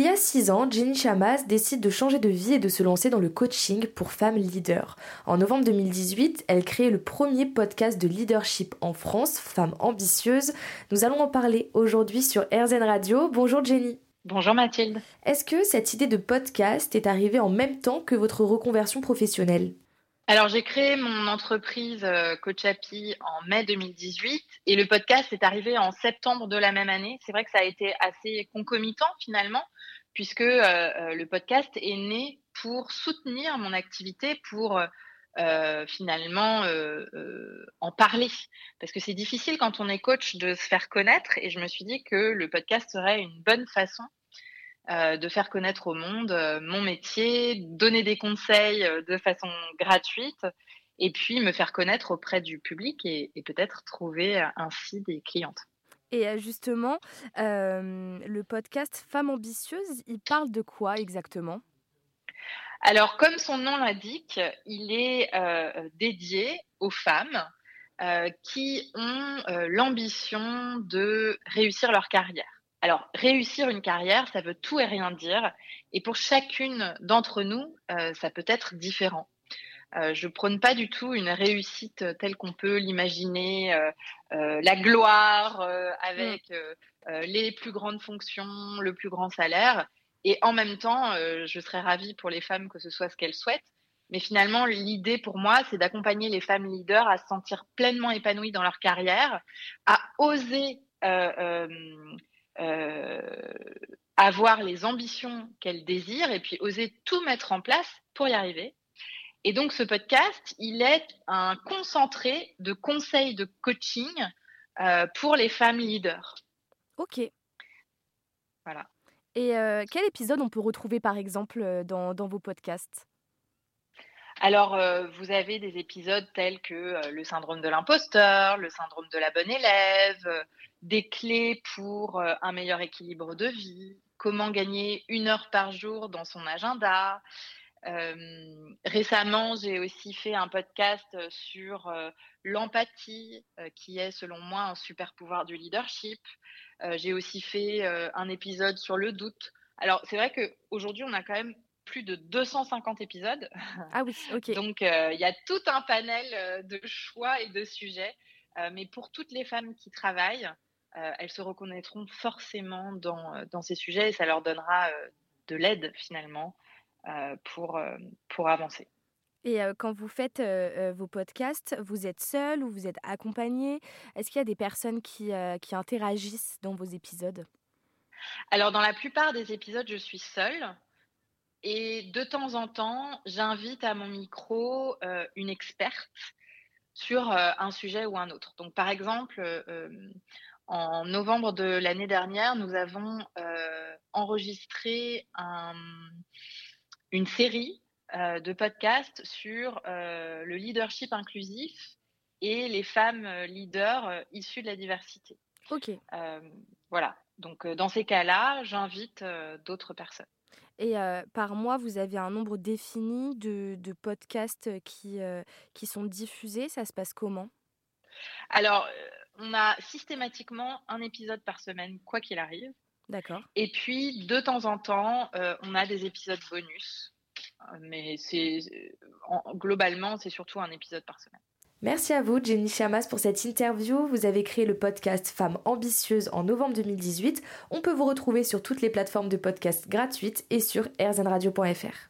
Il y a six ans, Jenny Chamas décide de changer de vie et de se lancer dans le coaching pour femmes leaders. En novembre 2018, elle crée le premier podcast de leadership en France, Femmes ambitieuses. Nous allons en parler aujourd'hui sur RZN Radio. Bonjour Jenny. Bonjour Mathilde. Est-ce que cette idée de podcast est arrivée en même temps que votre reconversion professionnelle? Alors, j'ai créé mon entreprise euh, Coach Happy en mai 2018 et le podcast est arrivé en septembre de la même année. C'est vrai que ça a été assez concomitant finalement, puisque euh, euh, le podcast est né pour soutenir mon activité, pour finalement en parler. Parce que c'est difficile quand on est coach de se faire connaître et je me suis dit que le podcast serait une bonne façon euh, de faire connaître au monde euh, mon métier, donner des conseils euh, de façon gratuite et puis me faire connaître auprès du public et, peut-être trouver ainsi des clientes. Et justement, le podcast Femmes ambitieuses, il parle de quoi exactement? Alors, comme son nom l'indique, il est dédié aux femmes qui ont l'ambition de réussir leur carrière. Alors, réussir une carrière, ça veut tout et rien dire. Et pour chacune d'entre nous, euh, ça peut être différent. Euh, je prône pas du tout une réussite telle qu'on peut l'imaginer, euh, euh, la gloire avec mm. les plus grandes fonctions, le plus grand salaire. Et en même temps, je serais ravie pour les femmes que ce soit ce qu'elles souhaitent. Mais finalement, l'idée pour moi, c'est d'accompagner les femmes leaders à se sentir pleinement épanouies dans leur carrière, à oser euh, avoir les ambitions qu'elle désire et puis oser tout mettre en place pour y arriver. Et donc ce podcast, il est un concentré de conseils de coaching euh, pour les femmes leaders. Ok. Voilà. Et euh, quel épisode on peut retrouver par exemple dans, dans vos podcasts? Alors, vous avez des épisodes tels que le syndrome de l'imposteur, le syndrome de la bonne élève, des clés pour euh, un meilleur équilibre de vie, comment gagner une heure par jour dans son agenda. Euh, récemment, j'ai aussi fait un podcast sur euh, l'empathie, qui est selon moi un super pouvoir du leadership. j'ai aussi fait un épisode sur le doute. Alors, c'est vrai qu'aujourd'hui, on a quand même plus de 250 épisodes. Ah oui, ok. Donc, il y a tout un panel de choix et de sujets. mais pour toutes les femmes qui travaillent, euh, elles se reconnaîtront forcément dans, euh, dans, ces sujets et ça leur donnera euh, de l'aide finalement pour, pour avancer. Et quand vous faites vos podcasts, vous êtes seul ou vous êtes accompagné Est-ce qu'il y a des personnes qui, qui, interagissent dans vos épisodes? Alors, dans la plupart des épisodes, je suis seule. Et de temps en temps, j'invite à mon micro une experte sur un sujet ou un autre. Donc, par exemple, en novembre de l'année dernière, nous avons euh, enregistré une série euh, de podcasts sur euh, le leadership inclusif et les femmes leaders issues de la diversité. Ok. voilà. Donc, dans ces cas-là, j'invite d'autres personnes. Et par mois, vous avez un nombre défini de, de podcasts qui, qui sont diffusés. Ça se passe comment? Alors, on a systématiquement un épisode par semaine, quoi qu'il arrive. D'accord. Et puis, de temps en temps, euh, on a des épisodes bonus. Mais c'est globalement, c'est surtout un épisode par semaine. Merci à vous, Jenny Chamas, pour cette interview. Vous avez créé le podcast Femmes ambitieuses en novembre 2018. On peut vous retrouver sur toutes les plateformes de podcast gratuites et sur rzradio.fr.